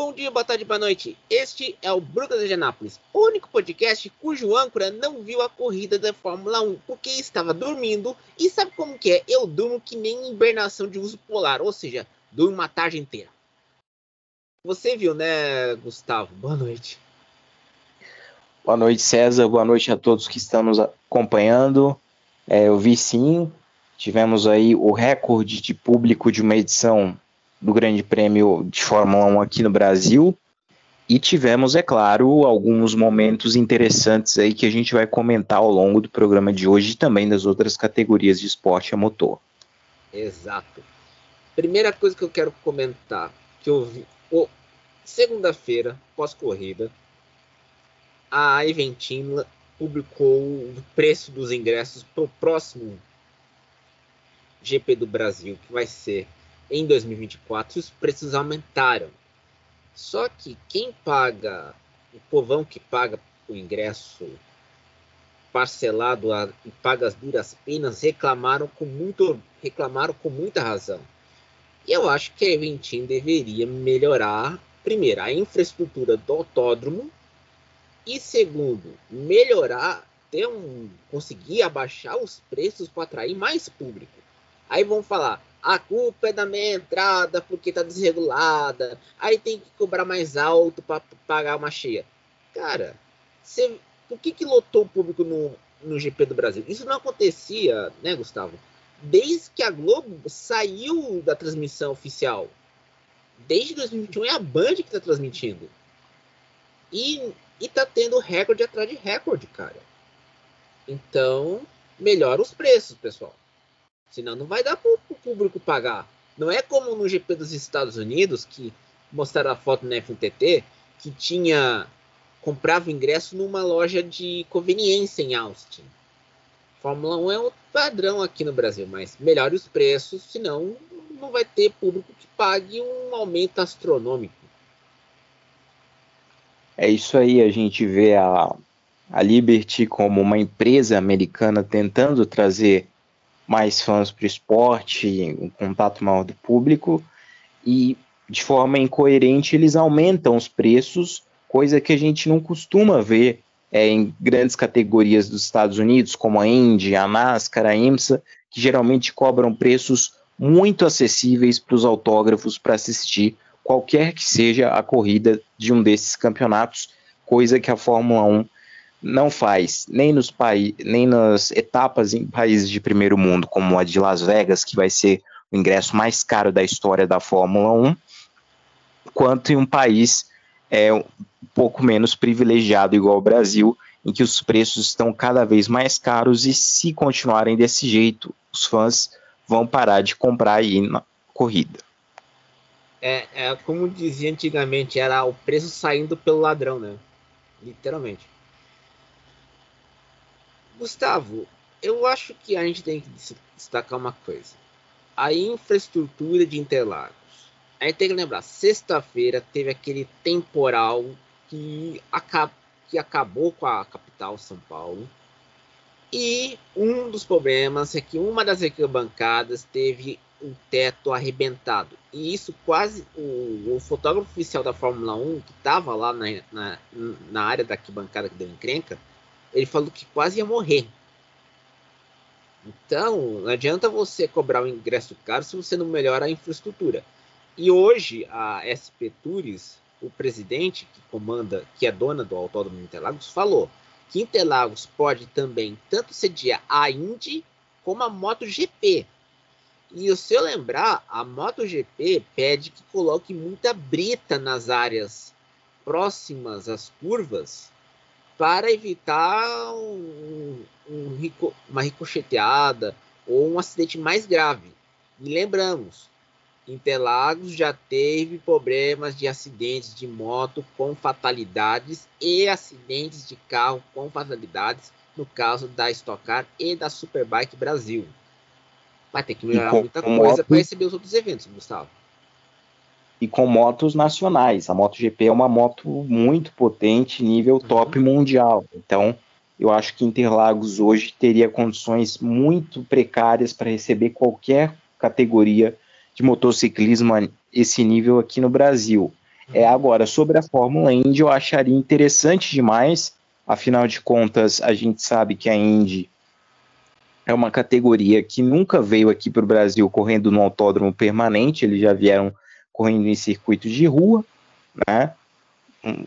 bom dia, boa tarde, boa noite. Este é o Brutas de Anápolis, o único podcast cujo âncora não viu a corrida da Fórmula 1 porque estava dormindo. E sabe como que é? Eu durmo que nem hibernação de uso polar, ou seja, durmo uma tarde inteira. Você viu, né, Gustavo? Boa noite. Boa noite, César. Boa noite a todos que estão nos acompanhando. É, eu vi sim, tivemos aí o recorde de público de uma edição do Grande Prêmio de Fórmula 1 aqui no Brasil. E tivemos, é claro, alguns momentos interessantes aí que a gente vai comentar ao longo do programa de hoje e também das outras categorias de esporte a motor. Exato. Primeira coisa que eu quero comentar, que eu vi, oh, segunda-feira, pós-corrida, a Eventim publicou o preço dos ingressos para o próximo GP do Brasil, que vai ser em 2024 os preços aumentaram. Só que quem paga, o povão que paga o ingresso parcelado e paga as duras penas reclamaram com muito reclamaram com muita razão. E eu acho que a Eventim deveria melhorar primeiro a infraestrutura do autódromo e segundo melhorar ter um conseguir abaixar os preços para atrair mais público. Aí vão falar, a culpa é da minha entrada porque tá desregulada. Aí tem que cobrar mais alto para pagar uma cheia. Cara, você, por que, que lotou o público no, no GP do Brasil? Isso não acontecia, né, Gustavo? Desde que a Globo saiu da transmissão oficial. Desde 2021 é a Band que tá transmitindo. E, e tá tendo recorde atrás de recorde, cara. Então, melhora os preços, pessoal. Senão não vai dar para o público pagar. Não é como no GP dos Estados Unidos, que mostraram a foto na FNTT, que tinha. comprava ingresso numa loja de conveniência em Austin. Fórmula 1 é um padrão aqui no Brasil, mas melhore os preços, senão não vai ter público que pague um aumento astronômico. É isso aí, a gente vê a, a Liberty como uma empresa americana tentando trazer mais fãs para o esporte, um contato maior do público, e de forma incoerente eles aumentam os preços, coisa que a gente não costuma ver é, em grandes categorias dos Estados Unidos, como a Indy, a NASCAR, a IMSA, que geralmente cobram preços muito acessíveis para os autógrafos para assistir qualquer que seja a corrida de um desses campeonatos, coisa que a Fórmula 1 não faz nem nos nem nas etapas em países de primeiro mundo, como a de Las Vegas, que vai ser o ingresso mais caro da história da Fórmula 1, quanto em um país é, um pouco menos privilegiado, igual o Brasil, em que os preços estão cada vez mais caros e se continuarem desse jeito, os fãs vão parar de comprar aí na corrida. É, é como dizia antigamente, era o preço saindo pelo ladrão, né? Literalmente. Gustavo, eu acho que a gente tem que destacar uma coisa. A infraestrutura de Interlagos. A gente tem que lembrar, sexta-feira teve aquele temporal que, que acabou com a capital São Paulo. E um dos problemas é que uma das arquibancadas teve o teto arrebentado. E isso quase. O, o fotógrafo oficial da Fórmula 1, que estava lá na, na, na área da arquibancada que deu encrenca, ele falou que quase ia morrer. Então, não adianta você cobrar um ingresso caro se você não melhora a infraestrutura. E hoje, a SP Tours, o presidente que comanda, que é dona do Autódromo Interlagos, falou que Interlagos pode também tanto sediar a Indy como a MotoGP. E se eu lembrar, a MotoGP pede que coloque muita brita nas áreas próximas às curvas para evitar um, um, uma ricocheteada ou um acidente mais grave. E lembramos, Interlagos já teve problemas de acidentes de moto com fatalidades e acidentes de carro com fatalidades no caso da Stock Car e da Superbike Brasil. Vai ter que melhorar muita coisa para receber os outros eventos, Gustavo e com motos nacionais. A MotoGP é uma moto muito potente, nível uhum. top mundial. Então, eu acho que Interlagos hoje teria condições muito precárias para receber qualquer categoria de motociclismo a esse nível aqui no Brasil. É, agora, sobre a Fórmula Indy, eu acharia interessante demais, afinal de contas, a gente sabe que a Indy é uma categoria que nunca veio aqui para o Brasil correndo no autódromo permanente, eles já vieram correndo em circuitos de rua, né?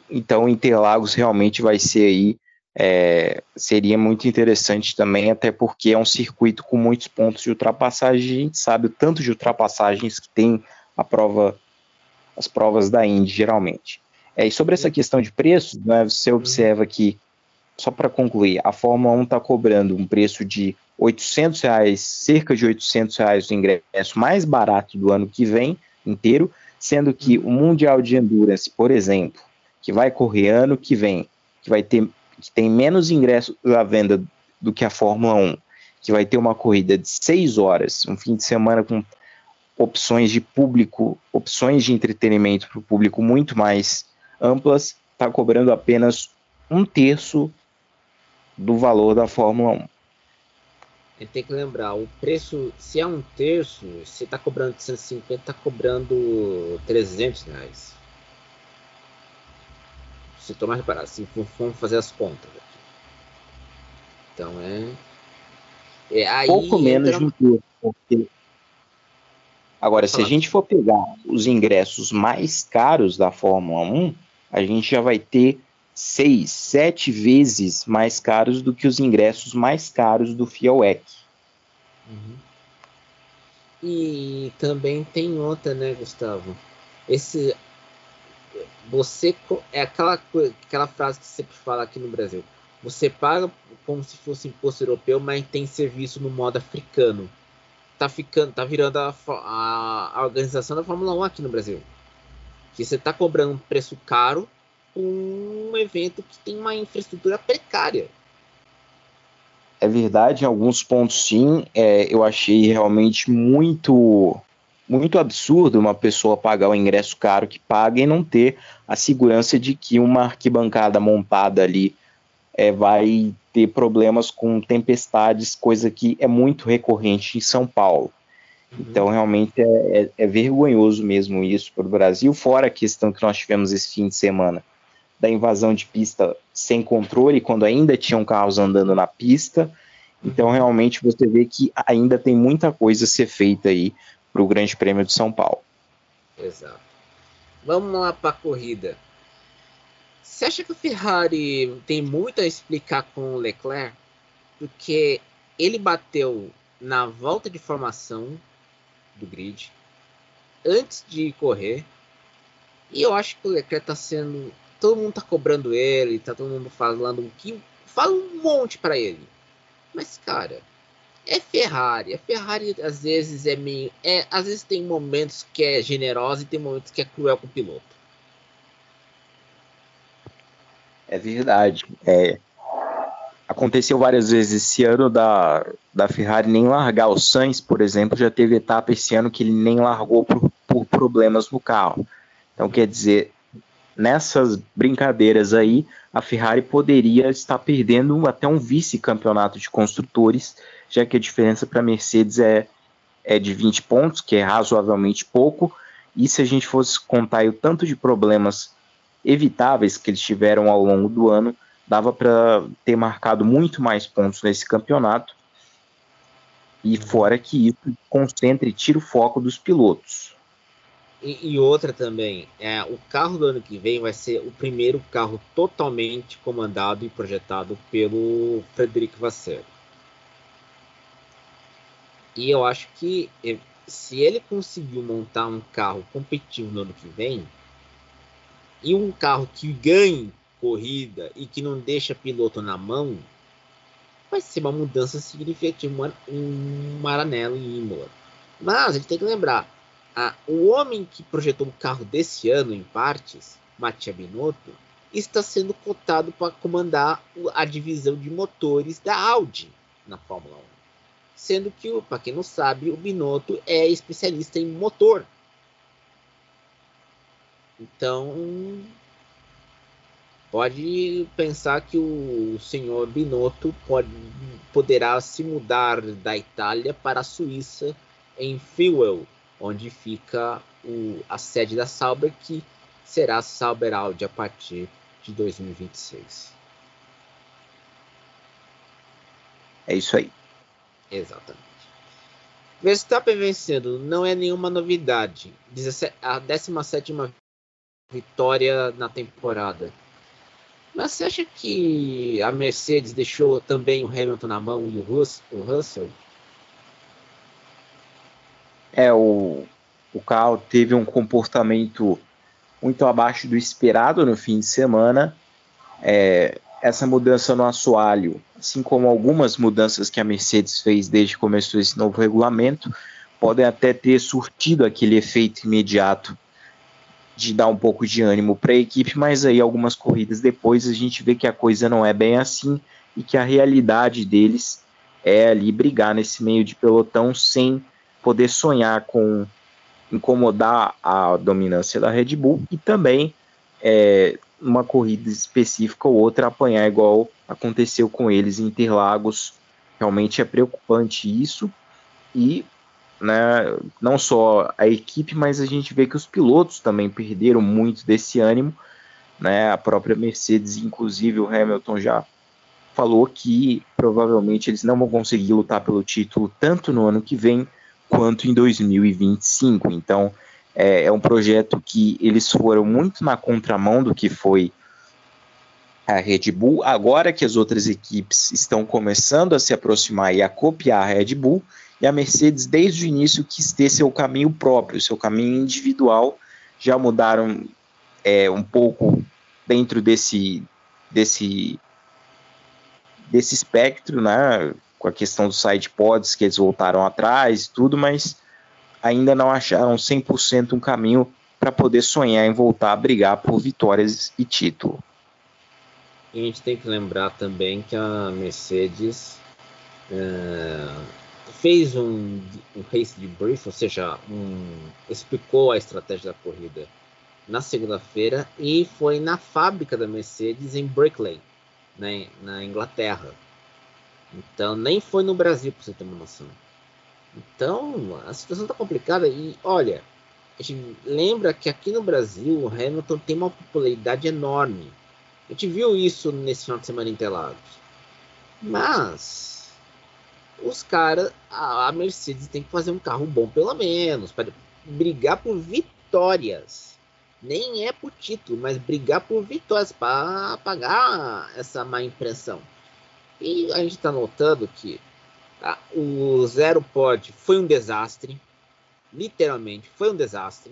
Então, Interlagos realmente vai ser aí, é, seria muito interessante também, até porque é um circuito com muitos pontos de ultrapassagem, a gente sabe o tanto de ultrapassagens que tem a prova as provas da Indy, geralmente. É, e sobre essa questão de preço, né, você uhum. observa que, só para concluir, a Fórmula 1 está cobrando um preço de 800 reais, cerca de 800 reais o ingresso mais barato do ano que vem inteiro, sendo que o Mundial de Endurance, por exemplo, que vai correr ano que vem, que vai ter que tem menos ingressos à venda do que a Fórmula 1, que vai ter uma corrida de 6 horas, um fim de semana com opções de público, opções de entretenimento para o público muito mais amplas, está cobrando apenas um terço do valor da Fórmula 1. E tem que lembrar, o preço, se é um terço, se está cobrando 150, está cobrando 300 reais. Se tomar reparar, se vamos fazer as contas aqui. Então é. é aí Pouco menos de um terço, porque Agora, se a gente for pegar os ingressos mais caros da Fórmula 1, a gente já vai ter seis, sete vezes mais caros do que os ingressos mais caros do FIAWEC. Uhum. E também tem outra, né, Gustavo? Esse você é aquela aquela frase que sempre fala aqui no Brasil. Você paga como se fosse imposto europeu, mas tem serviço no modo africano tá ficando, tá virando a, a, a organização da Fórmula 1 aqui no Brasil. Que você tá cobrando um preço caro um evento que tem uma infraestrutura precária. É verdade, em alguns pontos sim. É, eu achei realmente muito muito absurdo uma pessoa pagar o ingresso caro que paga e não ter a segurança de que uma arquibancada montada ali é, vai ter problemas com tempestades, coisa que é muito recorrente em São Paulo. Uhum. Então, realmente é, é, é vergonhoso mesmo isso para o Brasil, fora a questão que nós tivemos esse fim de semana da invasão de pista sem controle, quando ainda tinham carros andando na pista. Então, realmente, você vê que ainda tem muita coisa a ser feita aí para o Grande Prêmio de São Paulo. Exato. Vamos lá para a corrida. Você acha que o Ferrari tem muito a explicar com o Leclerc? Porque ele bateu na volta de formação do grid antes de correr. E eu acho que o Leclerc tá sendo. Todo mundo tá cobrando ele, tá todo mundo falando que. Fala um monte para ele. Mas, cara, é Ferrari. A Ferrari às vezes é meio. É, às vezes tem momentos que é generosa e tem momentos que é cruel com o piloto. É verdade. É, aconteceu várias vezes esse ano da, da Ferrari nem largar. O Sainz, por exemplo, já teve etapa esse ano que ele nem largou por, por problemas no carro. Então, quer dizer, nessas brincadeiras aí, a Ferrari poderia estar perdendo até um vice-campeonato de construtores, já que a diferença para a Mercedes é, é de 20 pontos, que é razoavelmente pouco. E se a gente fosse contar o tanto de problemas evitáveis que eles tiveram ao longo do ano, dava para ter marcado muito mais pontos nesse campeonato. E fora que isso concentre e tira o foco dos pilotos. E, e, outra também, é, o carro do ano que vem vai ser o primeiro carro totalmente comandado e projetado pelo Frederico Vasseur. E eu acho que se ele conseguiu montar um carro competitivo no ano que vem, e um carro que ganhe corrida e que não deixa piloto na mão, vai ser uma mudança significativa em Maranello e Imola. Mas a gente tem que lembrar, a, o homem que projetou o carro desse ano em partes, Mattia Binotto, está sendo cotado para comandar a divisão de motores da Audi na Fórmula 1. Sendo que, para quem não sabe, o Binotto é especialista em motor. Então, pode pensar que o senhor Binotto pode, poderá se mudar da Itália para a Suíça em Fuel, onde fica o, a sede da Sauber, que será Sauber Audi a partir de 2026. É isso aí. Exatamente. Verstappen vencendo não é nenhuma novidade. A 17 vitória na temporada. Mas você acha que a Mercedes deixou também o Hamilton na mão e o Russell? É, o, o carro teve um comportamento muito abaixo do esperado no fim de semana. É, essa mudança no assoalho, assim como algumas mudanças que a Mercedes fez desde que começou esse novo regulamento, podem até ter surtido aquele efeito imediato de dar um pouco de ânimo para a equipe, mas aí algumas corridas depois a gente vê que a coisa não é bem assim e que a realidade deles é ali brigar nesse meio de pelotão sem poder sonhar com incomodar a dominância da Red Bull e também é, uma corrida específica ou outra apanhar igual aconteceu com eles em Interlagos. Realmente é preocupante isso e né, não só a equipe, mas a gente vê que os pilotos também perderam muito desse ânimo. Né, a própria Mercedes, inclusive o Hamilton já falou que provavelmente eles não vão conseguir lutar pelo título tanto no ano que vem quanto em 2025. Então é, é um projeto que eles foram muito na contramão do que foi a Red Bull. Agora que as outras equipes estão começando a se aproximar e a copiar a Red Bull, e a Mercedes, desde o início, quis ter seu caminho próprio, seu caminho individual. Já mudaram é, um pouco dentro desse, desse, desse espectro, né? Com a questão dos side pods que eles voltaram atrás e tudo, mas ainda não acharam 100% um caminho para poder sonhar em voltar a brigar por vitórias e título. E a gente tem que lembrar também que a Mercedes é, fez um, um race de brief, ou seja, um, explicou a estratégia da corrida na segunda-feira e foi na fábrica da Mercedes em Brickley, né, na Inglaterra. Então, nem foi no Brasil, para você ter uma noção. Então, a situação está complicada e, olha, a gente lembra que aqui no Brasil o Hamilton tem uma popularidade enorme. A gente viu isso nesse final de semana em Interlagos. Mas os caras, a, Mercedes tem que fazer um carro bom pelo menos, para brigar por vitórias. Nem é por título, mas brigar por vitórias para apagar essa má impressão. E a gente está notando que tá, o Zero Pod foi um desastre, literalmente foi um desastre.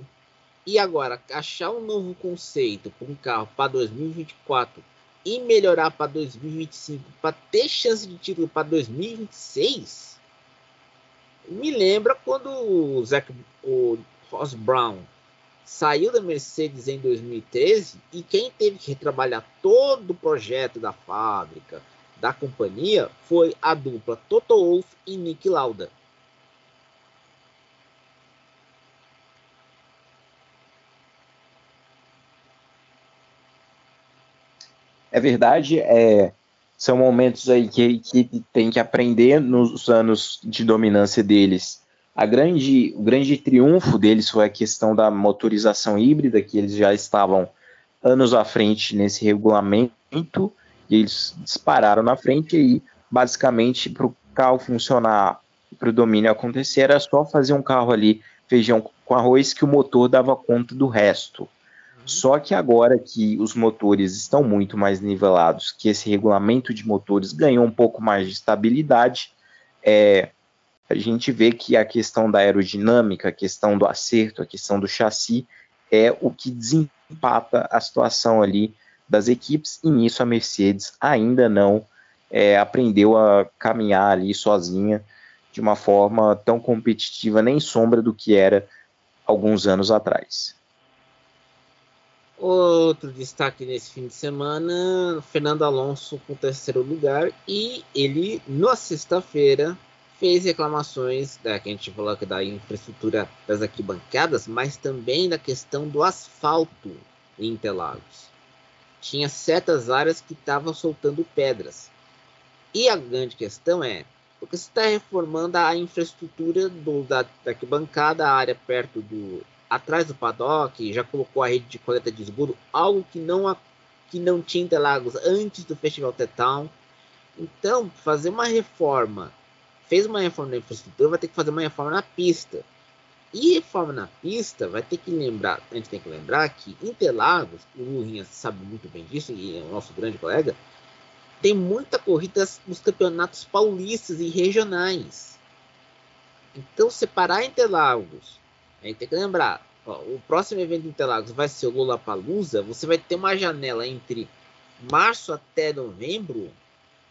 E agora, achar um novo conceito para um carro para 2024 e melhorar para 2025 para ter chance de título para 2026 me lembra quando o, Zac, o Ross Brown saiu da Mercedes em 2013 e quem teve que retrabalhar todo o projeto da fábrica, da companhia, foi a dupla Toto Wolff e Nick Lauda. É verdade, é, são momentos aí que a equipe tem que aprender nos anos de dominância deles. A grande, o grande triunfo deles foi a questão da motorização híbrida, que eles já estavam anos à frente nesse regulamento, e eles dispararam na frente e basicamente para o carro funcionar, para o domínio acontecer, era só fazer um carro ali, feijão com arroz, que o motor dava conta do resto. Só que agora que os motores estão muito mais nivelados, que esse regulamento de motores ganhou um pouco mais de estabilidade, é, a gente vê que a questão da aerodinâmica, a questão do acerto, a questão do chassi é o que desempata a situação ali das equipes, e nisso a Mercedes ainda não é, aprendeu a caminhar ali sozinha de uma forma tão competitiva, nem sombra do que era alguns anos atrás. Outro destaque nesse fim de semana, Fernando Alonso com terceiro lugar e ele na sexta-feira fez reclamações da que a gente falou da infraestrutura das arquibancadas, mas também da questão do asfalto em Interlagos. Tinha certas áreas que estavam soltando pedras. E a grande questão é, porque você está reformando a infraestrutura do, da, da arquibancada, a área perto do, atrás do paddock, já colocou a rede de coleta de esgoto, algo que não, que não tinha Interlagos antes do Festival Town. Então, fazer uma reforma, fez uma reforma na infraestrutura, vai ter que fazer uma reforma na pista. E reforma na pista, vai ter que lembrar, a gente tem que lembrar que Interlagos, o Lurinha sabe muito bem disso, e é o nosso grande colega, tem muita corrida nos campeonatos paulistas e regionais. Então, separar Interlagos, a gente tem que lembrar, ó, o próximo evento de Interlagos vai ser o Lollapalooza, você vai ter uma janela entre março até novembro.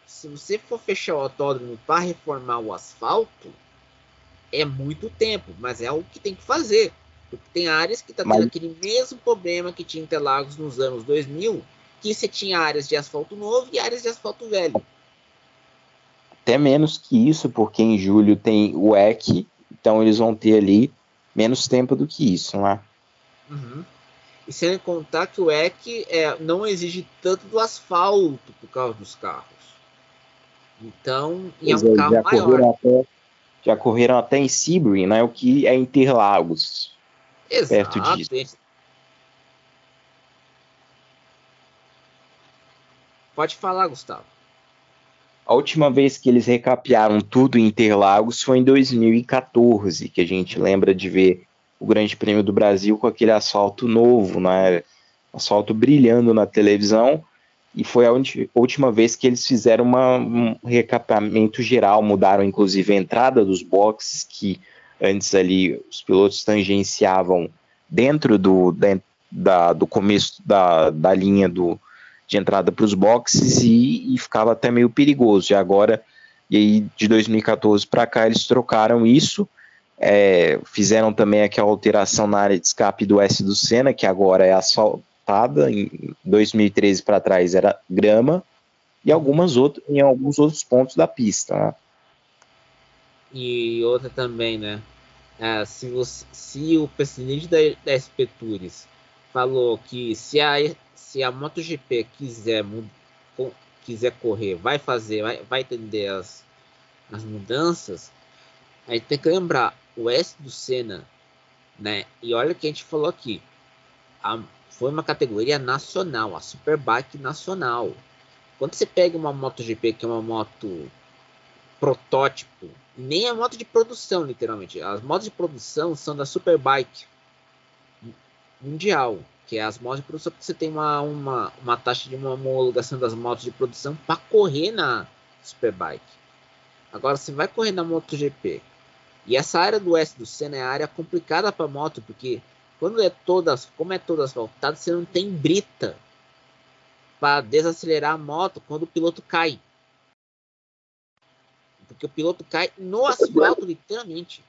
Se você for fechar o autódromo para reformar o asfalto, é muito tempo, mas é o que tem que fazer. Porque tem áreas que está tendo mas... aquele mesmo problema que tinha Interlagos nos anos 2000, que você tinha áreas de asfalto novo e áreas de asfalto velho. Até menos que isso, porque em julho tem o EC, então eles vão ter ali menos tempo do que isso, não é? Uhum. E sem contar que o EC é, não exige tanto do asfalto por causa dos carros. Então, e é um é, carro maior. Até, já correram até em Sebring, né? O que é Interlagos. Exato. Perto disso. Pode falar, Gustavo. A última vez que eles recapearam tudo em Interlagos foi em 2014, que a gente lembra de ver o Grande Prêmio do Brasil com aquele asfalto novo, né? Asfalto brilhando na televisão. E foi a última vez que eles fizeram uma, um recapeamento geral, mudaram inclusive a entrada dos boxes, que antes ali os pilotos tangenciavam dentro do, da, do começo da, da linha do, de entrada para os boxes e, e, ficava até meio perigoso. E agora, e aí de 2014 para cá, eles trocaram isso, é, fizeram também aquela alteração na área de escape do S do Senna, que agora é asfaltada, em 2013 para trás era grama, e algumas outras, em alguns outros pontos da pista. Né? E outra também, né? É, se, você, se o presidente da, da SP Tours falou que se a se a MotoGP quiser, quiser correr, vai fazer, vai, vai entender as, as mudanças, aí tem que lembrar, o S do Senna, né? E olha o que a gente falou aqui. A, foi uma categoria nacional, a Superbike nacional. Quando você pega uma MotoGP, que é uma moto protótipo, nem a moto de produção, literalmente. As motos de produção são da Superbike mundial que é as motos de produção, porque você tem uma, uma, uma taxa de uma homologação das motos de produção para correr na Superbike. Agora, você vai correr na MotoGP. E essa área do S do Senna é a área complicada para moto, porque quando é todas, como é toda asfaltada, você não tem brita para desacelerar a moto quando o piloto cai. Porque o piloto cai no asfalto, literalmente.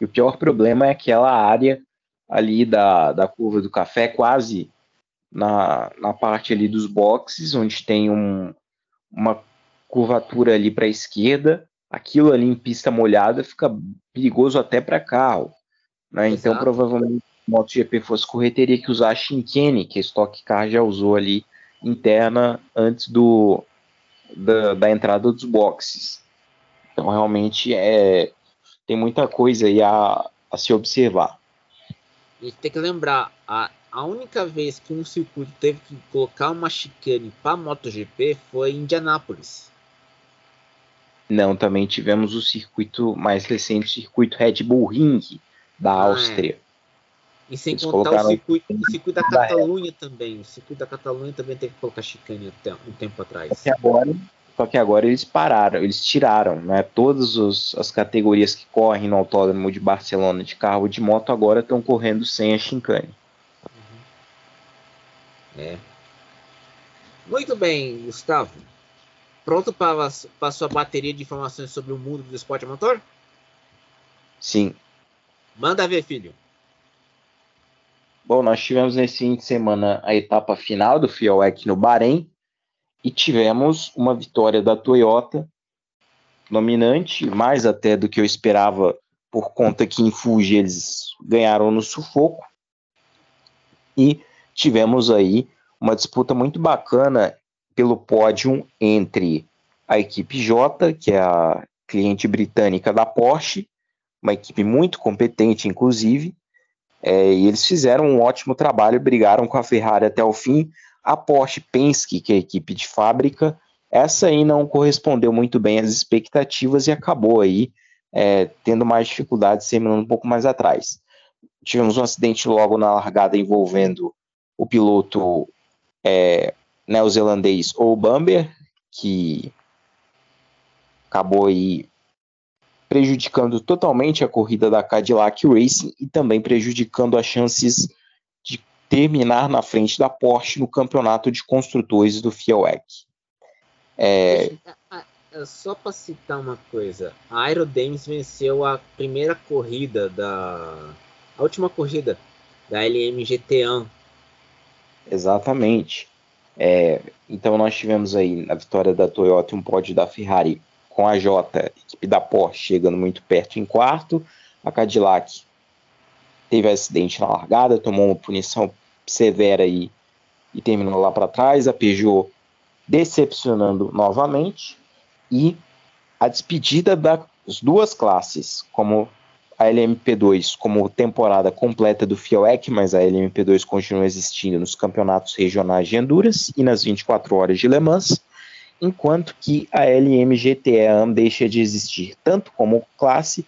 E o pior problema é aquela área ali da, da curva do café, quase na, na parte ali dos boxes, onde tem um, uma curvatura ali para a esquerda, aquilo ali em pista molhada fica perigoso até para carro. Né? Então, provavelmente, se MotoGP fosse correr, teria que usar a Shinkane, que a Stock Car já usou ali interna antes do, da, da entrada dos boxes. Então, realmente, é, tem muita coisa aí a, a se observar. A gente tem que lembrar, a, a única vez que um circuito teve que colocar uma chicane para MotoGP foi em Indianápolis. Não, também tivemos o circuito mais recente, o circuito Red Bull Ring da ah, é. Áustria. E sem Eles contar o circuito, o circuito da Catalunha também. O circuito da Catalunha também teve que colocar chicane até um tempo atrás. Até agora, só que agora eles pararam, eles tiraram, né? Todas os, as categorias que correm no Autódromo de Barcelona de carro de moto agora estão correndo sem a chicane. Uhum. É. Muito bem, Gustavo. Pronto para, a sua bateria de informações sobre o mundo do esporte motor? Sim. Manda ver, filho. Bom, nós tivemos nesse fim de semana a etapa final do FIOEC no Bahrein, e tivemos uma vitória da Toyota dominante, mais até do que eu esperava, por conta que em Fuji eles ganharam no sufoco. E tivemos aí uma disputa muito bacana pelo pódio entre a equipe J, que é a cliente britânica da Porsche, uma equipe muito competente, inclusive, É, e eles fizeram um ótimo trabalho, brigaram com a Ferrari até o fim. A Porsche Penske, que é a equipe de fábrica, essa aí não correspondeu muito bem às expectativas e acabou aí é, tendo mais dificuldades, terminando um pouco mais atrás. Tivemos um acidente logo na largada envolvendo o piloto é, neozelandês ou Bamber, que acabou aí prejudicando totalmente a corrida da Cadillac Racing e também prejudicando as chances de terminar na frente da Porsche no campeonato de construtores do FIOEC. É... Só para citar uma coisa, a Aerodames venceu a primeira corrida da. a última corrida da LMGT1. Exatamente. É, então nós tivemos aí a vitória da Toyota e um pódio da Ferrari com a Jota, equipe da Porsche, chegando muito perto em quarto. A Cadillac teve acidente na largada, tomou uma punição severa aí e terminou lá para trás. A Peugeot decepcionando novamente. E a despedida das duas classes, como a LMP2 como temporada completa do FIOEC, mas a LMP2 continua existindo nos campeonatos regionais de Endurance e nas 24 horas de Le Mans, enquanto que a LMGTE deixa de existir tanto como classe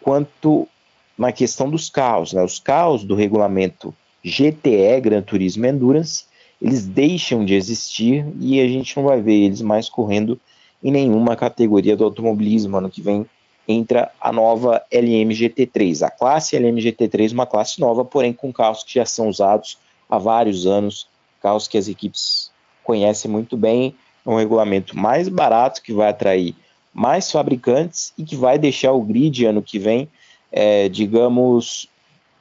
quanto na questão dos carros. Né? Os carros do regulamento GTE, Gran Turismo Endurance, eles deixam de existir e a gente não vai ver eles mais correndo em nenhuma categoria do automobilismo ano que vem entra a nova LMGT3. A classe LMGT3 uma classe nova, porém com carros que já são usados há vários anos, carros que as equipes conhecem muito bem, é um regulamento mais barato que vai atrair mais fabricantes e que vai deixar o grid ano que vem, é, digamos,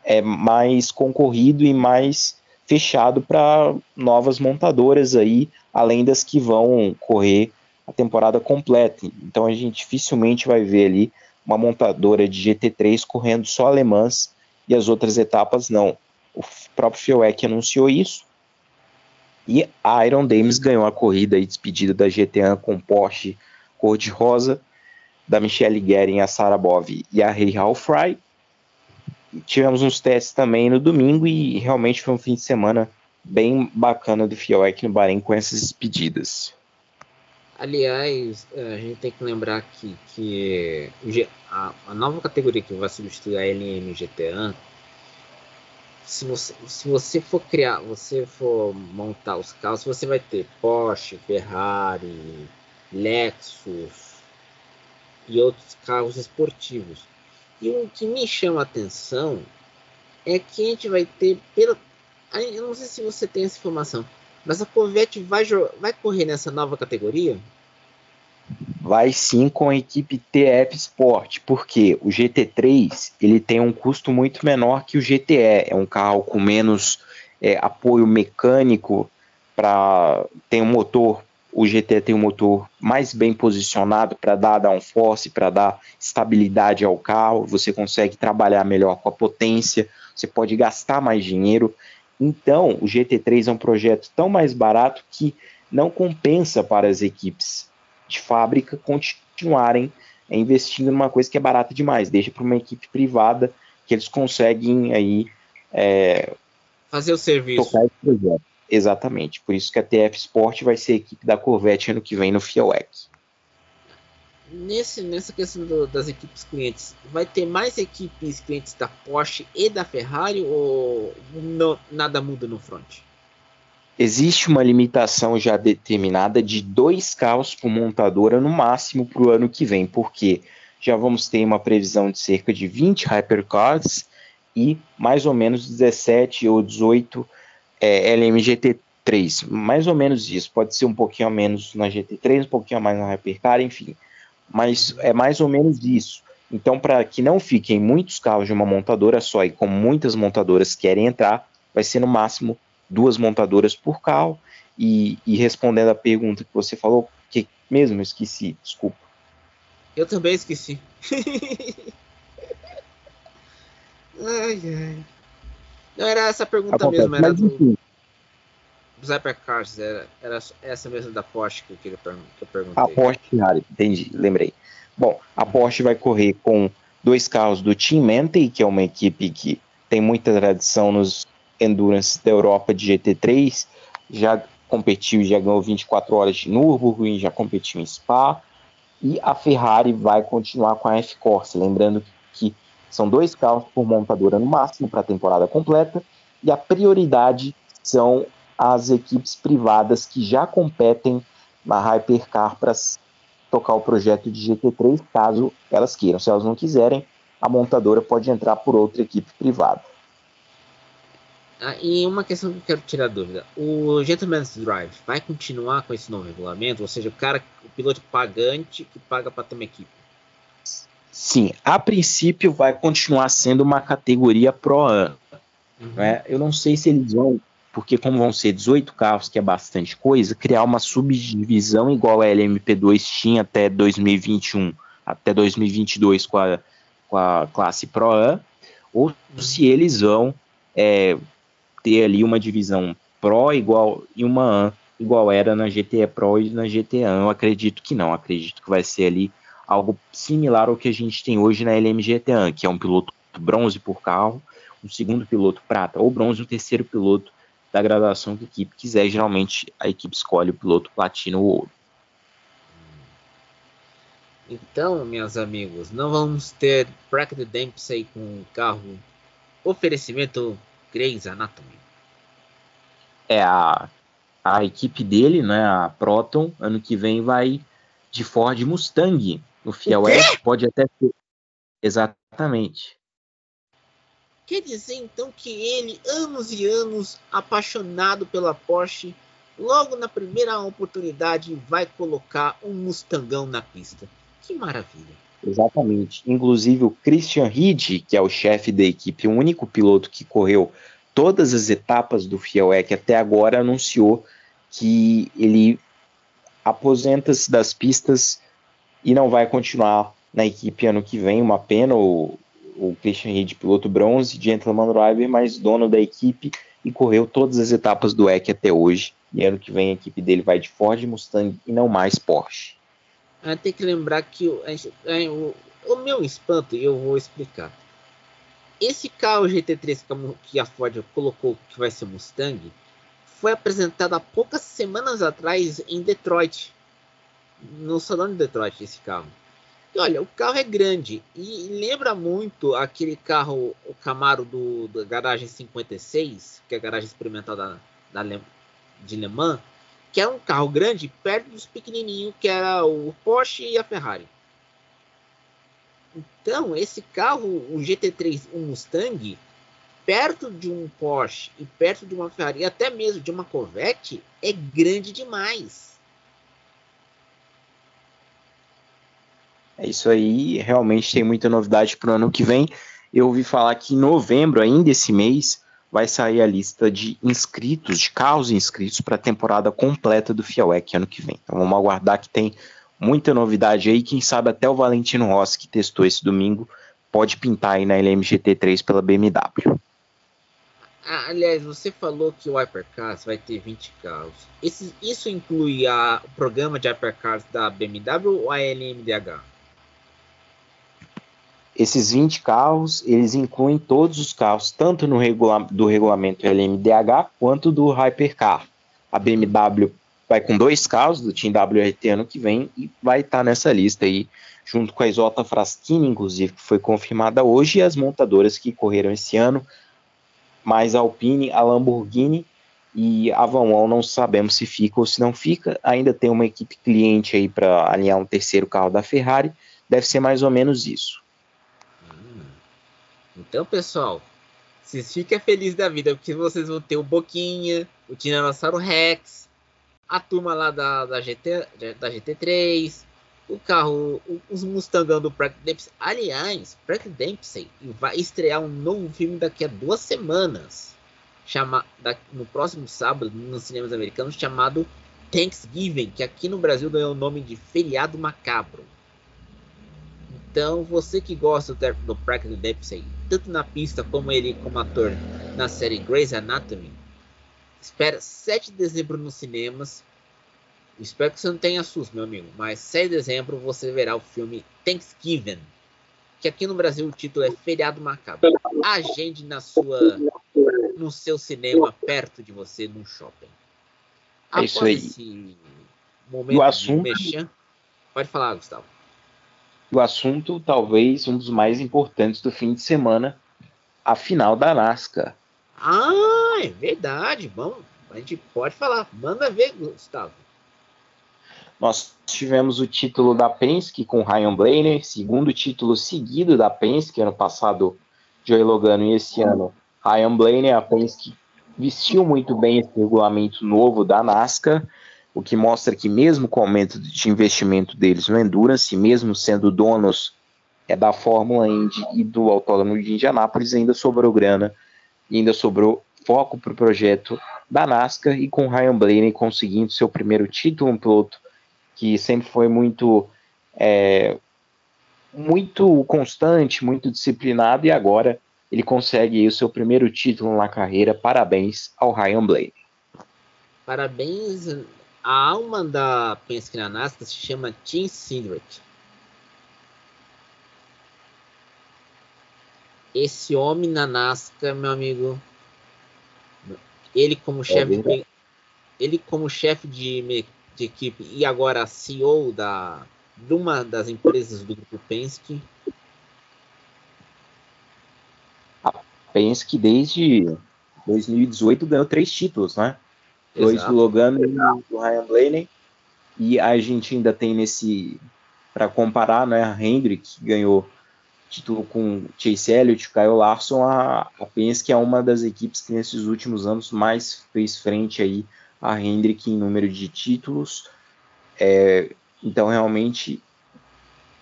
é, mais concorrido e mais fechado para novas montadoras aí, além das que vão correr a temporada completa. Então a gente dificilmente vai ver ali uma montadora de GT3 correndo só alemãs e as outras etapas não. O próprio Fioec anunciou isso. E a Iron Dames ganhou a corrida e despedida da GT1 com Porsche cor-de-rosa, da Michelle Guerin, a Sarah Bove e a Rei Halfry. Tivemos uns testes também no domingo e realmente foi um fim de semana bem bacana do Fioec no Bahrein com essas despedidas. Aliás, a gente tem que lembrar que, que a nova categoria que vai substituir a LM GTA, se você, se você for criar, você for montar os carros, você vai ter Porsche, Ferrari, Lexus e outros carros esportivos. E o que me chama a atenção é que a gente vai ter, pela, eu não sei se você tem essa informação, mas a Corvette vai, vai correr nessa nova categoria? Vai sim com a equipe TF Sport, porque o GT3 ele tem um custo muito menor que o GTE, é um carro com menos é, apoio mecânico para tem um motor o GT tem um motor mais bem posicionado para dar downforce, para dar estabilidade ao carro, você consegue trabalhar melhor com a potência, você pode gastar mais dinheiro. Então, o GT3 é um projeto tão mais barato que não compensa para as equipes de fábrica continuarem investindo numa coisa que é barata demais. Deixa para uma equipe privada que eles conseguem aí é, fazer o serviço. Tocar esse projeto. Exatamente. Por isso que a TF Sport vai ser a equipe da Corvette ano que vem no FIOEC. Nesse, nessa questão do, das equipes clientes, vai ter mais equipes clientes da Porsche e da Ferrari ou não, nada muda no front? Existe uma limitação já determinada de dois carros por montadora no máximo para o ano que vem, porque já vamos ter uma previsão de cerca de 20 hypercars e mais ou menos 17 ou 18 é, LMGT3, mais ou menos isso. Pode ser um pouquinho a menos na GT3, um pouquinho a mais na Hypercar, enfim. Mas é mais ou menos isso. Então, para que não fiquem muitos carros de uma montadora só e como muitas montadoras querem entrar, vai ser no máximo duas montadoras por carro. E, e respondendo a pergunta que você falou, que mesmo eu esqueci, desculpa. Eu também esqueci. ai, ai. Não, era essa pergunta Acontece, mesmo, era do, dos hypercars, era, era essa mesmo da Porsche que eu, queria, que eu perguntei. A Porsche Ferrari, entendi, lembrei. Bom, a Porsche vai correr com dois carros do Team Mantei, que é uma equipe que tem muita tradição nos endurance da Europa de GT3, já competiu, já ganhou 24 horas de Nürburgring, já competiu em Spa, e a Ferrari vai continuar com a F-Corse, lembrando que são dois carros por montadora no máximo para a temporada completa, e a prioridade são as equipes privadas que já competem na Hypercar para tocar o projeto de GT3, caso elas queiram. Se elas não quiserem, a montadora pode entrar por outra equipe privada. Ah, e uma questão que eu quero tirar dúvida: o Gentleman's Drive vai continuar com esse novo regulamento? Ou seja, o cara, o piloto pagante que paga para ter uma equipe? Sim, a princípio vai continuar sendo uma categoria Pro Am. Uhum. Né? Eu não sei se eles vão, porque como vão ser 18 carros, que é bastante coisa, criar uma subdivisão igual a LMP2 tinha até 2021, até 2022 com a, com a classe Pro Am, ou uhum. se eles vão é, ter ali uma divisão Pro igual e uma AN igual era na GTE Pro e na GTE AN. Eu acredito que não, acredito que vai ser ali algo similar ao que a gente tem hoje na LMGT AN, que é um piloto bronze por carro, um segundo piloto prata ou bronze, um terceiro piloto da graduação que a equipe quiser. Geralmente a equipe escolhe o piloto platino ou ouro. Então, meus amigos, não vamos ter Bracket Dempsey com carro oferecimento Grey's Anatomy. É a, a equipe dele, né, a Proton, ano que vem vai de Ford Mustang no Fiel West, pode até ser. Exatamente. Quer dizer então que ele, anos e anos apaixonado pela Porsche, logo na primeira oportunidade vai colocar um Mustangão na pista. Que maravilha. Exatamente. Inclusive o Christian Ried, que é o chefe da equipe, o único piloto que correu todas as etapas do Fielec até agora, anunciou que ele aposenta-se das pistas e não vai continuar na equipe ano que vem. Uma pena, o, o Christian Ried, piloto bronze, gentleman driver, mas dono da equipe e correu todas as etapas do EC até hoje. E ano que vem a equipe dele vai de Ford Mustang e não mais Porsche. Ah, tem que lembrar que o, o, o meu espanto, eu vou explicar. Esse carro GT3 que a Ford colocou que vai ser Mustang foi apresentado há poucas semanas atrás em Detroit, no salão de Detroit, esse carro. E olha, o carro é grande e lembra muito aquele carro, o Camaro do, da garagem 56, que é a garagem experimental da, da de Le Mans, que era um carro grande perto dos pequenininhos que era o Porsche e a Ferrari. Então, esse carro, o GT3, um Mustang, perto de um Porsche e perto de uma Ferrari, até mesmo de uma Corvette, é grande demais. É isso aí, realmente tem muita novidade para o ano que vem. Eu ouvi falar que em novembro, ainda esse mês, vai sair a lista de inscritos, de carros inscritos para a temporada completa do FIAWEC ano que vem. Então vamos aguardar que tem muita novidade aí. Quem sabe até o Valentino Rossi, que testou esse domingo, pode pintar aí na LMGT3 pela BMW. Ah, aliás, você falou que o Hypercars vai ter 20 carros. Esse, isso inclui a, o programa de Hypercars da BMW ou a LMDH? Esses 20 carros, eles incluem todos os carros, tanto no regula do regulamento LMDH quanto do Hypercar. A BMW vai com dois carros do Team WRT ano que vem e vai estar tá nessa lista aí, junto com a Isota Fraschini, inclusive, que foi confirmada hoje, e as montadoras que correram esse ano, mais a Alpine, a Lamborghini e a Van não sabemos se fica ou se não fica. Ainda tem uma equipe cliente aí para alinhar um terceiro carro da Ferrari, deve ser mais ou menos isso. Então, pessoal, vocês fiquem felizes da vida, porque vocês vão ter o Boquinha, o Tiranossauro Rex, a turma lá da, da, GT, da GT3, o carro, os Mustangão do Pratt Dempsey. Aliás, Pratt Dempsey vai estrear um novo filme daqui a duas semanas, chama, da, no próximo sábado, nos cinemas americanos, chamado Thanksgiving, que aqui no Brasil ganhou o nome de Feriado Macabro. Então, você que gosta do Pratt Dempsey, tanto na pista como ele como ator na série Grey's Anatomy, espera 7 de dezembro nos cinemas. Espero que você não tenha susto, meu amigo, mas 7 de dezembro você verá o filme Thanksgiving. que aqui no Brasil o título é Feriado Macabro. Agende na sua, no seu cinema perto de você, no shopping. É isso aí. esse momento o assunto... mexer, pode falar, Gustavo. O assunto, talvez, um dos mais importantes do fim de semana, a final da NASCAR. Ah, é verdade. Bom, a gente pode falar. Manda ver, Gustavo. Nós tivemos o título da Penske com Ryan Blaney, segundo título seguido da Penske, ano passado Joey Logano e esse ano Ryan Blaney. A Penske vestiu muito bem esse regulamento novo da NASCAR, o que mostra que mesmo com o aumento de investimento deles no Endurance, mesmo sendo donos é, da Fórmula Indy e do Autódromo de Indianápolis, ainda sobrou grana ainda sobrou foco para o projeto da NASCAR e com Ryan Blaney conseguindo seu primeiro título, um piloto que sempre foi muito é, muito constante, muito disciplinado e agora ele consegue o seu primeiro título na carreira. Parabéns ao Ryan Blaney. Parabéns. A alma da Penske na NASCAR se chama Tim Cindric. Esse homem na NASCAR, meu amigo, ele como é chefe de, ele como chefe de de equipe e agora CEO da, de uma das empresas do grupo Penske. A Penske desde 2018 ganhou três títulos, né? Dois do Logano e do Ryan Blaney. E a gente ainda tem nesse para comparar, né? A Hendrick ganhou título com Chase Elliott, Kyle Larson, a, a Penske é uma das equipes que nesses últimos anos mais fez frente aí a Hendrick em número de títulos. É, então, realmente,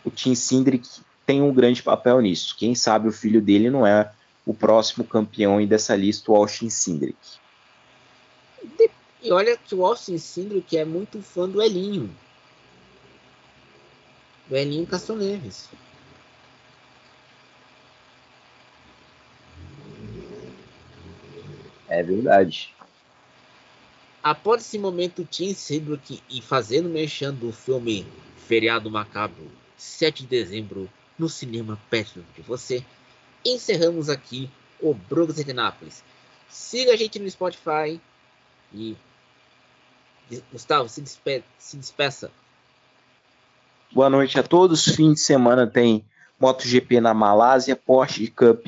o Tim Cindric tem um grande papel nisso. Quem sabe o filho dele não é o próximo campeão dessa lista, o Austin Cindric. E olha que o Austin Cindric é muito fã do Elinho. Do Elinho Castro Neves. É verdade. Após esse momento, Tim Cedric e fazendo mexendo do filme Feriado Macabro, 7 de dezembro, no cinema perto de você, encerramos aqui o Brooks Indianapolis. Siga a gente no Spotify e Gustavo, se, despe se despeça. Boa noite a todos. Fim de semana tem MotoGP na Malásia, Porsche Cup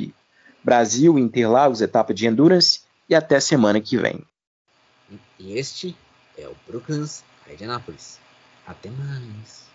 Brasil, Interlagos, etapa de Endurance e até semana que vem. E este é o Brooklands Indianapolis. Até mais.